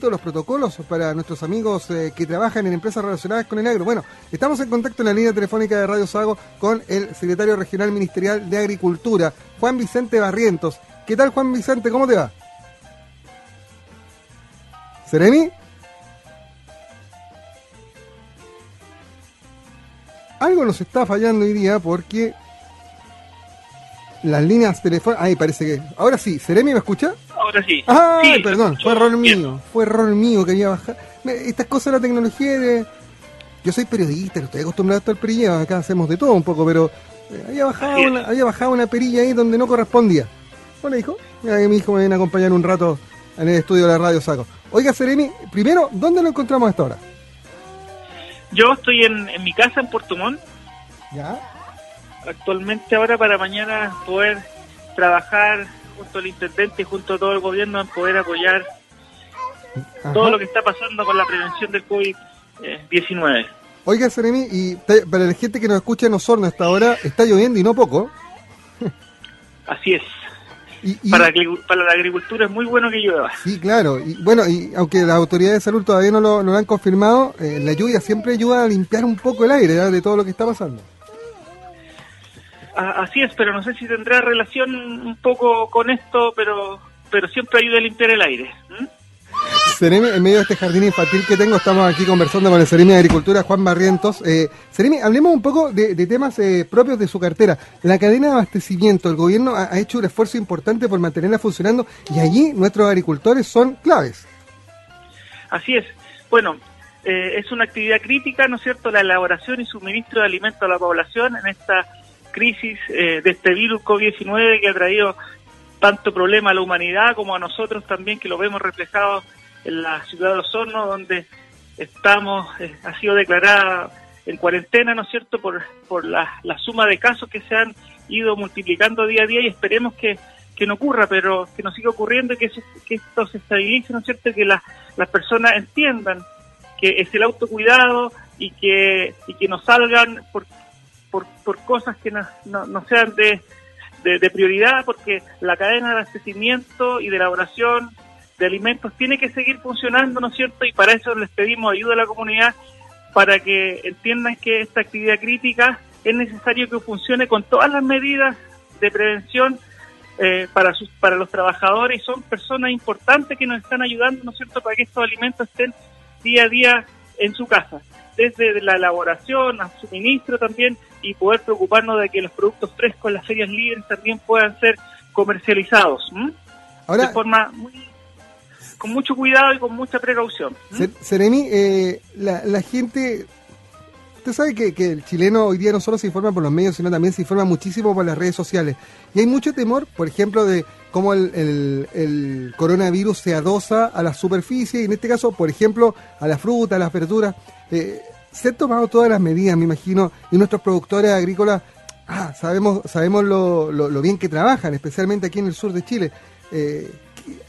los protocolos para nuestros amigos eh, que trabajan en empresas relacionadas con el agro. Bueno, estamos en contacto en la línea telefónica de Radio Sago con el secretario regional ministerial de Agricultura, Juan Vicente Barrientos. ¿Qué tal, Juan Vicente? ¿Cómo te va? ¿Seremi? Algo nos está fallando hoy día porque las líneas telefónicas... Ahí parece que... Ahora sí, ¿Seremi me escucha? Ahora sí. Ay, Sí, perdón, fue error bien. mío, fue error mío que había bajado. Estas cosas de la tecnología de... Yo soy periodista, no estoy acostumbrado a estar perilla, acá hacemos de todo un poco, pero eh, había, bajado una, había bajado una perilla ahí donde no correspondía. Hola, hijo. Mira que mi hijo me viene a acompañar un rato en el estudio de la radio Saco. Oiga, Seremi, primero, ¿dónde lo encontramos a esta hora? Yo estoy en, en mi casa en Puerto Montt, ¿Ya? actualmente ahora para mañana poder trabajar junto al intendente y junto a todo el gobierno en poder apoyar todo lo que está pasando con la prevención del COVID-19. Oiga, Seremi, y para la gente que nos escucha en Osorno a esta hora, está lloviendo y no poco. Así es. Y, y- Para, la agricu- para la agricultura es muy bueno que llueva. Sí, claro. Y bueno, y aunque las autoridades de salud todavía no lo, no lo han confirmado, eh, la lluvia siempre ayuda a limpiar un poco el aire ¿ya? de todo lo que está pasando. A- Así es, pero no sé si tendrá relación un poco con esto, pero pero siempre ayuda a limpiar el aire. ¿m? Seremi, en medio de este jardín infantil que tengo, estamos aquí conversando con el Seremi de Agricultura, Juan Barrientos. Eh, Seremi, hablemos un poco de, de temas eh, propios de su cartera. La cadena de abastecimiento, el gobierno ha, ha hecho un esfuerzo importante por mantenerla funcionando y allí nuestros agricultores son claves. Así es. Bueno, eh, es una actividad crítica, ¿no es cierto?, la elaboración y suministro de alimentos a la población en esta crisis eh, de este virus COVID-19 que ha traído tanto problema a la humanidad como a nosotros también, que lo vemos reflejado en la ciudad de Osorno, donde estamos, eh, ha sido declarada en cuarentena, ¿no es cierto?, por, por la, la suma de casos que se han ido multiplicando día a día y esperemos que, que no ocurra, pero que no siga ocurriendo y que, eso- que esto se estabilice, ¿no es cierto?, que la- las personas entiendan que es el autocuidado y que, y que no salgan por, por, por cosas que no, no, no sean de, de, prioridad, porque la cadena de abastecimiento y de elaboración de alimentos tiene que seguir funcionando, ¿no es cierto? Y para eso les pedimos ayuda a la comunidad para que entiendan que esta actividad crítica es necesario que funcione con todas las medidas de prevención eh, para sus, para los trabajadores y son personas importantes que nos están ayudando, ¿no es cierto?, para que estos alimentos estén día a día en su casa, desde la elaboración al suministro también y poder preocuparnos de que los productos frescos en las ferias libres también puedan ser comercializados ¿m? Ahora, de forma muy con mucho cuidado y con mucha precaución. Seremi, eh, la, la gente, usted sabe que, el chileno hoy día no solo se informa por los medios, sino también se informa muchísimo por las redes sociales. Y hay mucho temor, por ejemplo, de cómo el, el- el coronavirus se adosa a la superficie, y en este caso, por ejemplo, a la fruta, a las verduras. Eh, se han tomado todas las medidas, me imagino, y nuestros productores agrícolas, ah, sabemos, sabemos lo, lo- lo bien que trabajan, especialmente aquí en el sur de Chile. Eh,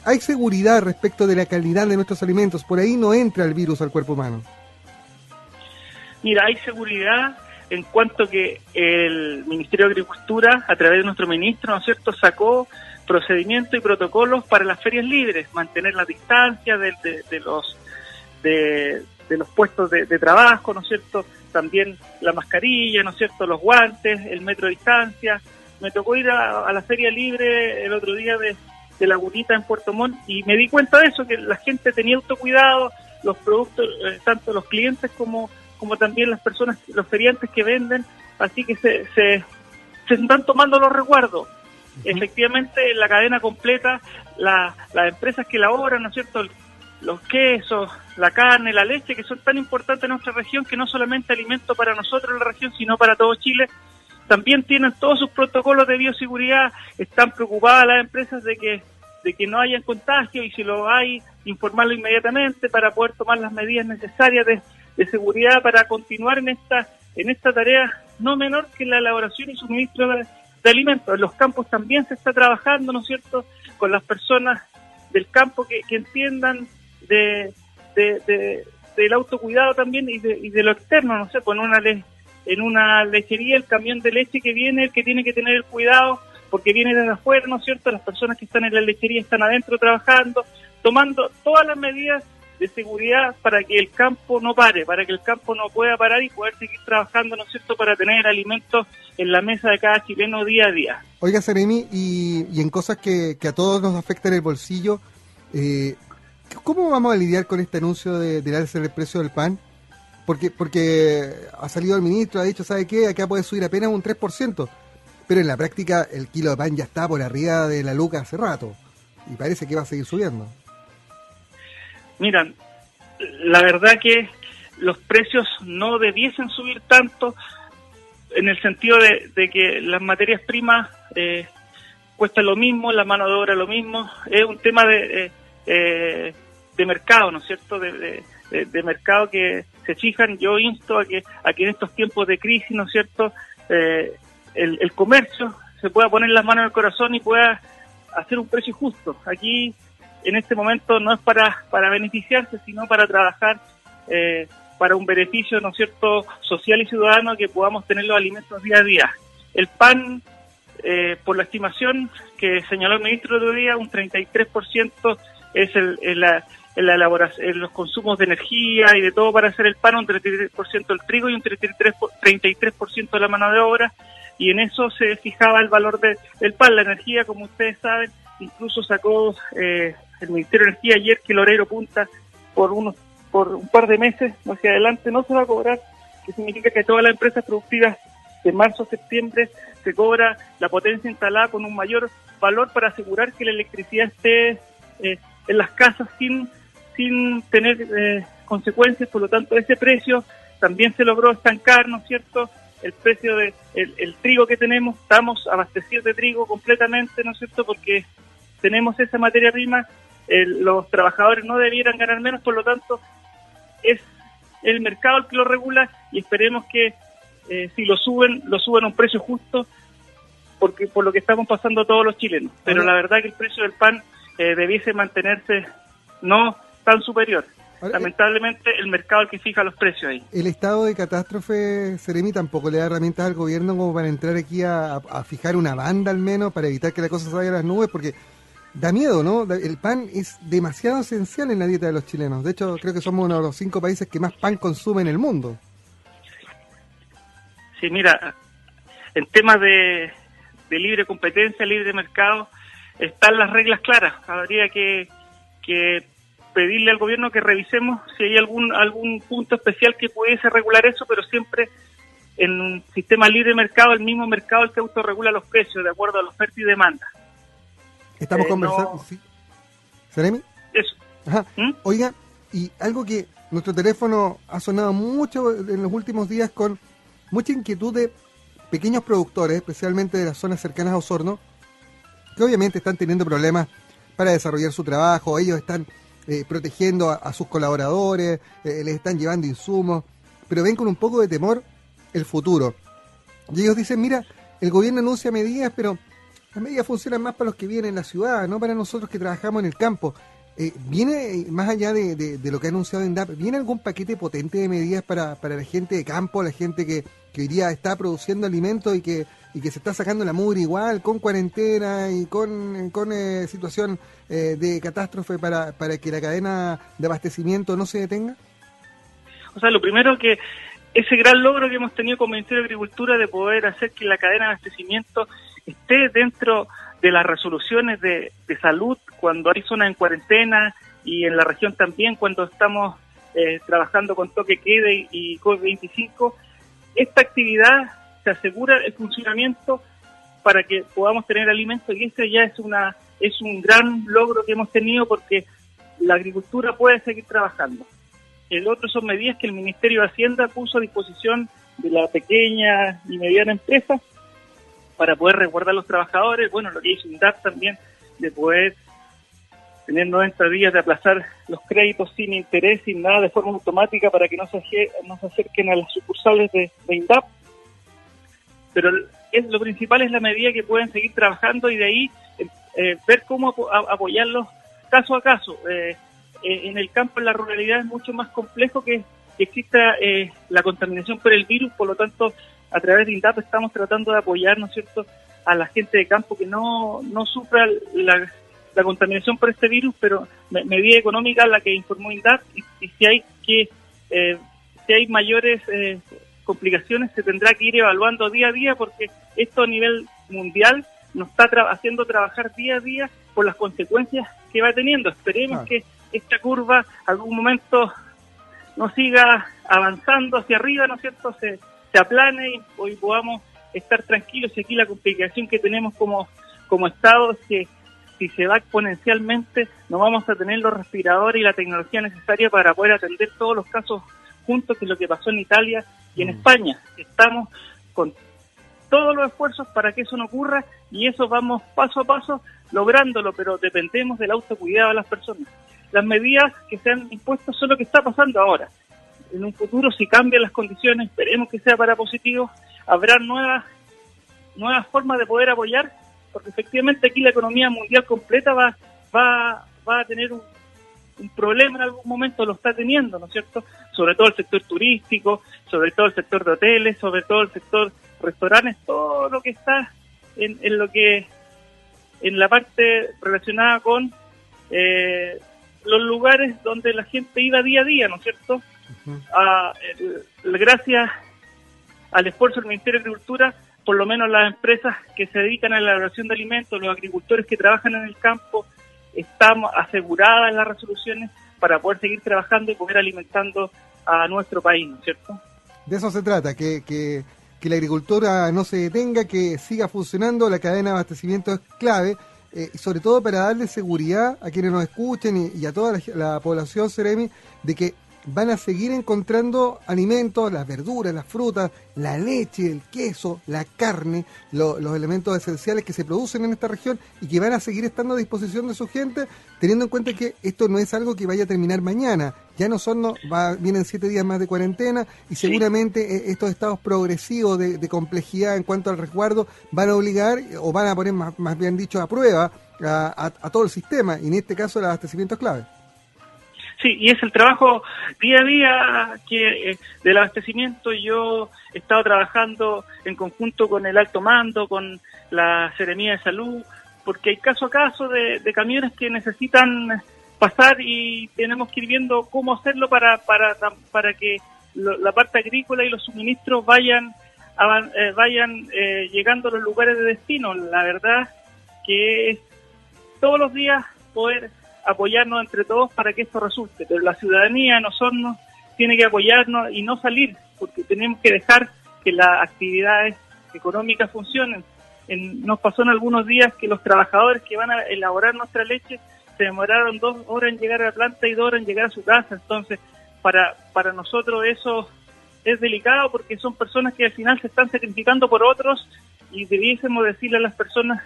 hay seguridad respecto de la calidad de nuestros alimentos. Por ahí no entra el virus al cuerpo humano. Mira, hay seguridad en cuanto que el Ministerio de Agricultura, a través de nuestro ministro, ¿no es cierto?, sacó procedimientos y protocolos para las ferias libres, mantener la distancia de, de- de los de, los puestos de, trabajo, ¿no es cierto?, también la mascarilla, ¿no es cierto?, los guantes, el metro de distancia. Me tocó ir a, a la feria libre el otro día de, de Lagunita en Puerto Montt y me di cuenta de eso, que la gente tenía autocuidado, los productos, eh, tanto los clientes como como también las personas, los feriantes que venden, así que se, se, se están tomando los resguardos. Efectivamente, en la cadena completa, la- las empresas que elaboran, ¿no es cierto?, los quesos, la carne, la leche, que son tan importantes en nuestra región, que no solamente alimento para nosotros en la región, sino para todo Chile, también tienen todos sus protocolos de bioseguridad, están preocupadas las empresas de que de que no haya contagio y si lo hay, informarlo inmediatamente para poder tomar las medidas necesarias de, de seguridad para continuar en esta en esta tarea no menor que la elaboración y suministro de, de alimentos. En los campos también se está trabajando, ¿no es cierto?, con las personas del campo que, que entiendan de, de, de- del autocuidado también y de, y de lo externo, no sé, en una, le- en una lechería el camión de leche que viene, el que tiene que tener el cuidado porque viene desde afuera, ¿no es cierto? Las personas que están en la lechería están adentro trabajando, tomando todas las medidas de seguridad para que el campo no pare, para que el campo no pueda parar y poder seguir trabajando, ¿no es cierto?, para tener alimentos en la mesa de cada chileno día a día. Oiga, Seremi, y, en cosas que, a todos nos afectan el bolsillo, eh, ¿cómo vamos a lidiar con este anuncio de, de alza del precio del pan? Porque, porque ha salido el ministro, ha dicho, ¿sabe qué? Acá puede subir apenas un 3%, pero en la práctica el kilo de pan ya está por arriba de la luca hace rato y parece que va a seguir subiendo. Miran, la verdad que los precios no debiesen subir tanto en el sentido de, que las materias primas eh, cuestan lo mismo, la mano de obra lo mismo, es un tema de, eh, de mercado, ¿no es cierto? De, de, mercado que se fijan, yo insto a que, a que en estos tiempos de crisis, ¿no es cierto?, eh, el, el comercio se pueda poner las manos en el corazón y pueda hacer un precio justo. Aquí, en este momento, no es para, para beneficiarse, sino para trabajar eh, para un beneficio, ¿no es cierto?, social y ciudadano, que podamos tener los alimentos día a día. El pan, eh, por la estimación que señaló el ministro de otro día, un 33% es el, el la, la elaboración, los consumos de energía y de todo para hacer el pan, un 33% el trigo y un 33%, 33 de la mano de obra y en eso se fijaba el valor de, del pan. La energía, como ustedes saben, incluso sacó eh, el Ministerio de Energía ayer que el horario punta por unos por un par de meses hacia adelante no se va a cobrar, que significa que todas las empresas productivas de marzo a septiembre se cobra la potencia instalada con un mayor valor para asegurar que la electricidad esté eh, en las casas sin, sin tener eh, consecuencias, por lo tanto ese precio también se logró estancar, ¿no es cierto?, el precio de el, trigo que tenemos, estamos abastecidos de trigo completamente, ¿no es cierto? Porque tenemos esa materia prima, los trabajadores no debieran ganar menos, por lo tanto, es el mercado el que lo regula y esperemos que eh, si lo suben, lo suben a un precio justo, porque por lo que estamos pasando todos los chilenos. Pero la verdad que el precio del pan eh, debiese mantenerse no tan superior. Lamentablemente el mercado el que fija los precios ahí. El estado de catástrofe, Seremi, tampoco le da herramientas al gobierno como para entrar aquí a, fijar una banda al menos para evitar que la cosa se vaya a las nubes, porque da miedo, ¿no? El pan es demasiado esencial en la dieta de los chilenos. De hecho, creo que somos uno de los cinco países que más pan consume en el mundo. Sí, mira, en temas de, libre competencia, libre mercado, están las reglas claras. Habría que, pedirle al gobierno que revisemos si hay algún algún punto especial que pudiese regular eso, pero siempre en un sistema libre mercado, el mismo mercado el que autorregula los precios de acuerdo a la oferta y demanda. Estamos eh, conversando, ¿sí? ¿Seremi? Eso. Ajá. ¿Mm? Oiga, y algo que nuestro teléfono ha sonado mucho en los últimos días con mucha inquietud de pequeños productores, especialmente de las zonas cercanas a Osorno, que obviamente están teniendo problemas para desarrollar su trabajo, ellos están eh, protegiendo a, sus colaboradores, eh, les están llevando insumos, pero ven con un poco de temor el futuro. Y ellos dicen, mira, el gobierno anuncia medidas, pero las medidas funcionan más para los que viven en la ciudad, no para nosotros que trabajamos en el campo. Eh, ¿Viene, más allá de, lo que ha anunciado INDAP, ¿viene algún paquete potente de medidas para, para la gente de campo, la gente que, hoy día está produciendo alimentos y que y que se está sacando la mugre igual, con cuarentena y con, con eh, situación eh, de catástrofe para, para que la cadena de abastecimiento no se detenga? O sea, lo primero que ese gran logro que hemos tenido como Ministerio de Agricultura de poder hacer que la cadena de abastecimiento esté dentro de las resoluciones de, salud cuando hay zonas en cuarentena y en la región también cuando estamos eh, trabajando con toque quede y, y COVID-25, esta actividad se asegura el funcionamiento para que podamos tener alimentos y ese ya es una es un gran logro que hemos tenido porque la agricultura puede seguir trabajando. El otro son medidas que el Ministerio de Hacienda puso a disposición de la pequeña y mediana empresa para poder resguardar a los trabajadores. Bueno, lo que hizo INDAP también de poder tener 90 días de aplazar los créditos sin interés, sin nada, de forma automática para que no se, no se acerquen a las sucursales de, de INDAP pero es, lo principal es la medida que pueden seguir trabajando y de ahí eh, eh, ver cómo apoyarlos caso a caso. Eh, en el campo, en la ruralidad, es mucho más complejo que, exista la contaminación por el virus, por lo tanto, a través de INDAP estamos tratando de apoyar, ¿no es cierto?, a la gente de campo que no, no sufra la, la contaminación por este virus, pero medida económica la que informó INDAP y, si hay que eh, si hay mayores eh, complicaciones se tendrá que ir evaluando día a día porque esto a nivel mundial nos está haciendo trabajar día a día por las consecuencias que va teniendo. Esperemos que esta curva algún momento no siga avanzando hacia arriba, ¿no es cierto? Se, se aplane y hoy podamos estar tranquilos y aquí la complicación que tenemos como, como Estado es que si se va exponencialmente no vamos a tener los respiradores y la tecnología necesaria para poder atender todos los casos juntos, que es lo que pasó en Italia y en mm. España. Estamos con todos los esfuerzos para que eso no ocurra y eso vamos paso a paso lográndolo, pero dependemos del autocuidado de las personas. Las medidas que se han impuesto son lo que está pasando ahora. En un futuro, si cambian las condiciones, esperemos que sea para positivo, habrá nuevas, nuevas formas de poder apoyar, porque efectivamente aquí la economía mundial completa va, va, va a tener un, problema en algún momento, lo está teniendo, ¿no es cierto? Sobre todo el sector turístico, sobre todo el sector de hoteles, sobre todo el sector restaurantes, todo lo que está en, en lo que en la parte relacionada con eh, los lugares donde la gente iba día a día, ¿no es cierto? Gracias al esfuerzo del Ministerio de Agricultura, por lo menos las empresas que se dedican a la elaboración de alimentos, los agricultores que trabajan en el campo, estamos aseguradas en las resoluciones para poder seguir trabajando y poder alimentando a nuestro país, ¿no es cierto? De eso se trata, que, que, la agricultura no se detenga, que siga funcionando, la cadena de abastecimiento es clave, eh, sobre todo para darle seguridad a quienes nos escuchen y, a toda la, la población, Seremi, de que van a seguir encontrando alimentos, las verduras, las frutas, la leche, el queso, la carne, los elementos esenciales que se producen en esta región y que van a seguir estando a disposición de su gente, teniendo en cuenta que esto no es algo que vaya a terminar mañana. Ya no son, no, va, vienen siete días más de cuarentena y seguramente eh, estos estados progresivos de, complejidad en cuanto al resguardo van a obligar o van a poner, más, más bien dicho, a prueba a, a todo el sistema y en este caso el abastecimiento es clave. Sí, y es el trabajo día a día que eh, del abastecimiento. Yo he estado trabajando en conjunto con el alto mando, con la Seremía de Salud, porque hay caso a caso de, camiones que necesitan pasar y tenemos que ir viendo cómo hacerlo para, para, para que la parte agrícola y los suministros vayan, eh, vayan eh, llegando a los lugares de destino. La verdad que es todos los días poder apoyarnos entre todos para que esto resulte. Pero la ciudadanía, nosotros, tiene que apoyarnos y no salir, porque tenemos que dejar que las actividades económicas funcionen. nos pasó en algunos días que los trabajadores que van a elaborar nuestra leche se demoraron dos horas en llegar a la planta y dos horas en llegar a su casa. Entonces, para, para nosotros eso es delicado porque son personas que al final se están sacrificando por otros y debiésemos decirle a las personas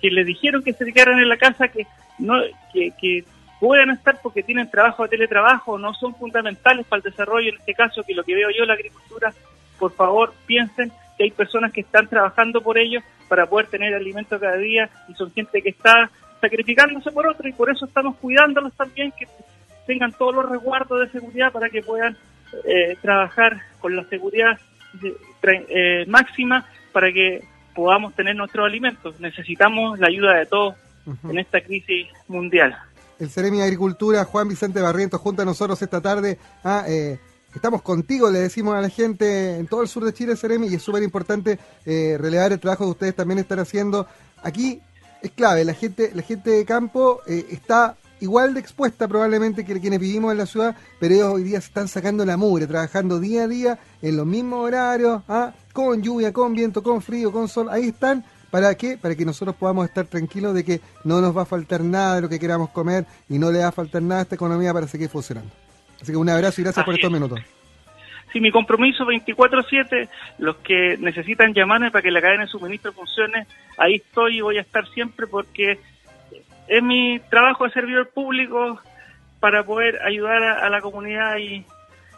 que les dijeron que se quedaran en la casa que no que, que puedan estar porque tienen trabajo de teletrabajo, no son fundamentales para el desarrollo, en este caso, que lo que veo yo, la agricultura, por favor piensen que hay personas que están trabajando por ello para poder tener alimento cada día y son gente que está sacrificándose por otro y por eso estamos cuidándolos también, que tengan todos los resguardos de seguridad para que puedan eh, trabajar con la seguridad eh, máxima para que podamos tener nuestros alimentos. Necesitamos la ayuda de todos en esta crisis mundial. El Ceremi de Agricultura, Juan Vicente Barrientos, junto a nosotros esta tarde. Ah, eh, estamos contigo, le decimos a la gente en todo el sur de Chile, Ceremi, y es súper importante eh, relevar el trabajo que ustedes también están haciendo. Aquí es clave, la gente, la gente de campo eh, está igual de expuesta probablemente que quienes vivimos en la ciudad, pero ellos hoy día se están sacando la mugre, trabajando día a día en los mismos horarios, ¿ah? con lluvia, con viento, con frío, con sol, ahí están. ¿Para qué? Para que nosotros podamos estar tranquilos de que no nos va a faltar nada de lo que queramos comer y no le va a faltar nada a esta economía para seguir funcionando. Así que un abrazo y gracias por estos minutos. Sí, mi compromiso 24-7, los que necesitan llamarme para que la cadena de suministro funcione, ahí estoy y voy a estar siempre porque es mi trabajo de servidor público para poder ayudar a, la comunidad y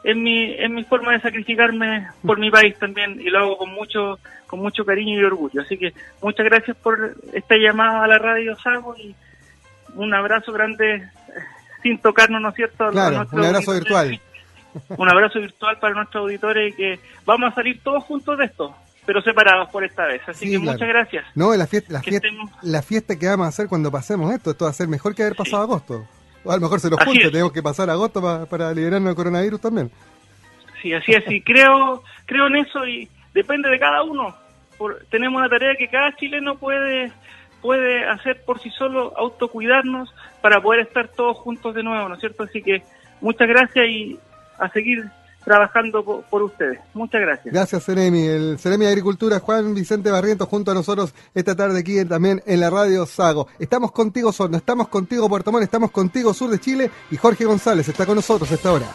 es mi, es mi forma de sacrificarme por mi país también y lo hago con mucho, con mucho cariño y orgullo. Así que muchas gracias por esta llamada a la radio Sago y un abrazo grande eh, sin tocarnos, ¿no es cierto? Claro, un abrazo virtual. Un abrazo virtual para nuestros auditores y que vamos a salir todos juntos de esto pero separados por esta vez. Así que muchas gracias. No, la fiesta, la, fiesta, la fiesta que vamos a hacer cuando pasemos esto, esto va a ser mejor que haber pasado agosto. O a lo mejor se nos junte, tenemos que pasar agosto para liberarnos del coronavirus también. Sí, así es, y creo, creo en eso y depende de cada uno. tenemos una tarea que cada chileno puede puede hacer por sí solo, autocuidarnos para poder estar todos juntos de nuevo, ¿no es cierto? Así que muchas gracias y a seguir trabajando por, ustedes. Muchas gracias. Gracias, Ceremi. El Ceremi de Agricultura, Juan Vicente Barrientos, junto a nosotros esta tarde aquí también en la radio Sago. Estamos contigo, Sorno, estamos contigo, Puerto Montt, estamos contigo, Sur de Chile, y Jorge González está con nosotros a esta hora.